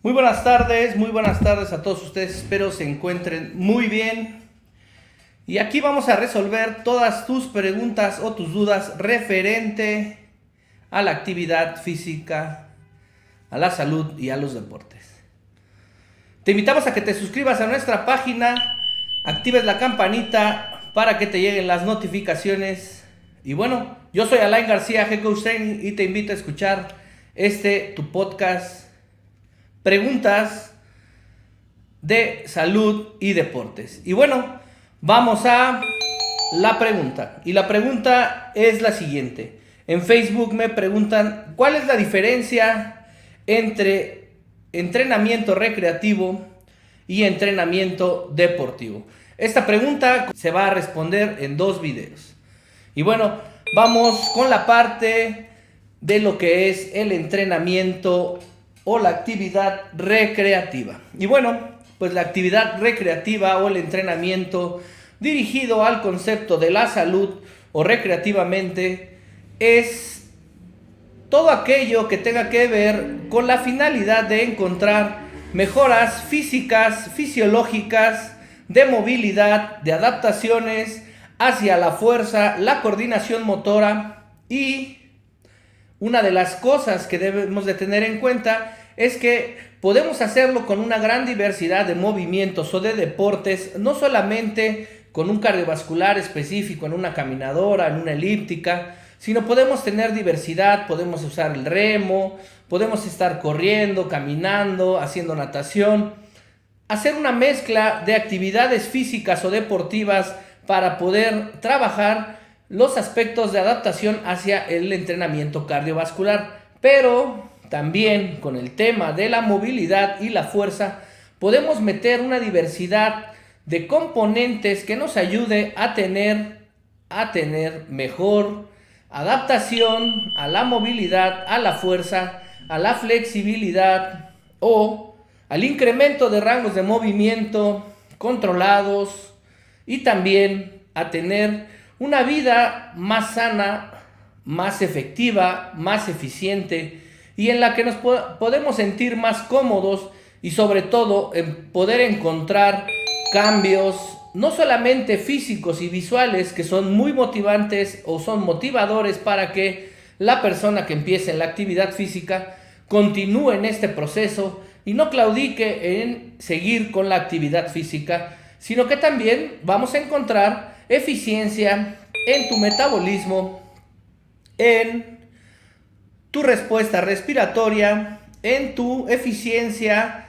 Muy buenas tardes, muy buenas tardes a todos ustedes. Espero se encuentren muy bien. Y aquí vamos a resolver todas tus preguntas o tus dudas referente a la actividad física, a la salud y a los deportes. Te invitamos a que te suscribas a nuestra página, actives la campanita para que te lleguen las notificaciones. Y bueno, yo soy Alain García, G. y te invito a escuchar este tu podcast preguntas de salud y deportes. Y bueno, vamos a la pregunta. Y la pregunta es la siguiente. En Facebook me preguntan cuál es la diferencia entre entrenamiento recreativo y entrenamiento deportivo. Esta pregunta se va a responder en dos videos. Y bueno, vamos con la parte de lo que es el entrenamiento o la actividad recreativa. Y bueno, pues la actividad recreativa o el entrenamiento dirigido al concepto de la salud o recreativamente es todo aquello que tenga que ver con la finalidad de encontrar mejoras físicas, fisiológicas, de movilidad, de adaptaciones hacia la fuerza, la coordinación motora y una de las cosas que debemos de tener en cuenta es que podemos hacerlo con una gran diversidad de movimientos o de deportes, no solamente con un cardiovascular específico en una caminadora, en una elíptica, sino podemos tener diversidad, podemos usar el remo, podemos estar corriendo, caminando, haciendo natación, hacer una mezcla de actividades físicas o deportivas para poder trabajar los aspectos de adaptación hacia el entrenamiento cardiovascular. Pero también con el tema de la movilidad y la fuerza, podemos meter una diversidad de componentes que nos ayude a tener, a tener mejor adaptación a la movilidad, a la fuerza, a la flexibilidad o al incremento de rangos de movimiento controlados y también a tener una vida más sana, más efectiva, más eficiente y en la que nos podemos sentir más cómodos y sobre todo en poder encontrar cambios no solamente físicos y visuales que son muy motivantes o son motivadores para que la persona que empiece en la actividad física continúe en este proceso y no claudique en seguir con la actividad física, sino que también vamos a encontrar eficiencia en tu metabolismo, en tu respuesta respiratoria, en tu eficiencia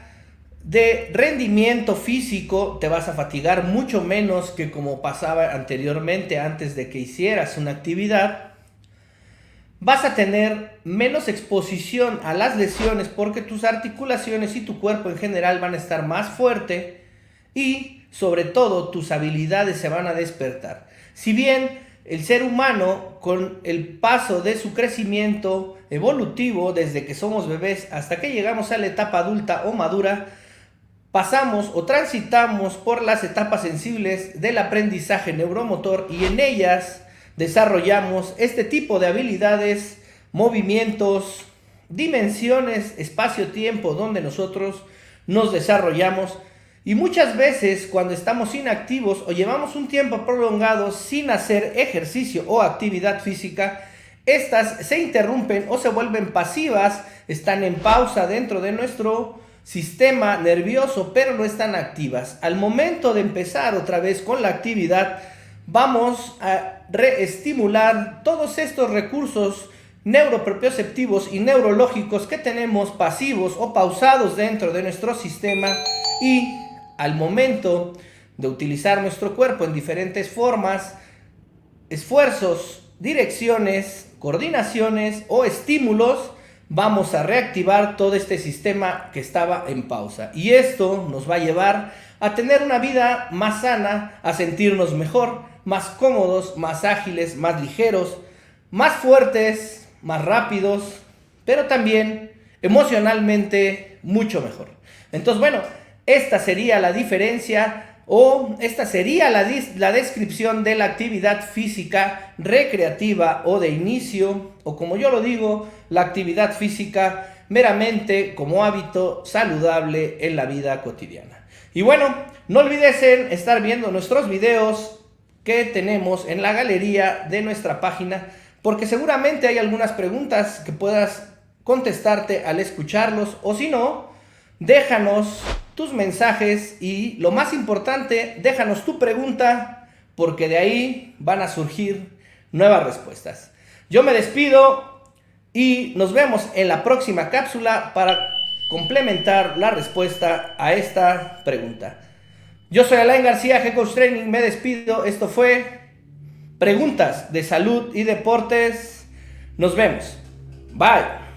de rendimiento físico, te vas a fatigar mucho menos que como pasaba anteriormente antes de que hicieras una actividad. Vas a tener menos exposición a las lesiones porque tus articulaciones y tu cuerpo en general van a estar más fuerte y sobre todo tus habilidades se van a despertar. Si bien el ser humano, con el paso de su crecimiento evolutivo, desde que somos bebés hasta que llegamos a la etapa adulta o madura, pasamos o transitamos por las etapas sensibles del aprendizaje neuromotor y en ellas desarrollamos este tipo de habilidades, movimientos, dimensiones, espacio-tiempo donde nosotros nos desarrollamos y muchas veces cuando estamos inactivos o llevamos un tiempo prolongado sin hacer ejercicio o actividad física, estas se interrumpen o se vuelven pasivas, están en pausa dentro de nuestro sistema nervioso, pero no están activas. Al momento de empezar otra vez con la actividad, vamos a reestimular todos estos recursos neuropropioceptivos y neurológicos que tenemos pasivos o pausados dentro de nuestro sistema y al momento de utilizar nuestro cuerpo en diferentes formas, esfuerzos, direcciones, coordinaciones o estímulos, vamos a reactivar todo este sistema que estaba en pausa. Y esto nos va a llevar a tener una vida más sana, a sentirnos mejor, más cómodos, más ágiles, más ligeros, más fuertes, más rápidos, pero también emocionalmente mucho mejor. Entonces, bueno, esta sería la diferencia o esta sería la, la, descripción de la actividad física recreativa o de inicio, o como yo lo digo, la actividad física meramente como hábito saludable en la vida cotidiana. Y bueno, no olvides estar viendo nuestros videos que tenemos en la galería de nuestra página, porque seguramente hay algunas preguntas que puedas contestarte al escucharlos, o si no, déjanos tus mensajes y lo más importante, déjanos tu pregunta, porque de ahí van a surgir nuevas respuestas. Yo me despido y nos vemos en la próxima cápsula para complementar la respuesta a esta pregunta. Yo soy Alain García, G Coach Training, me despido. Esto fue Preguntas de Salud y Deportes. Nos vemos. Bye.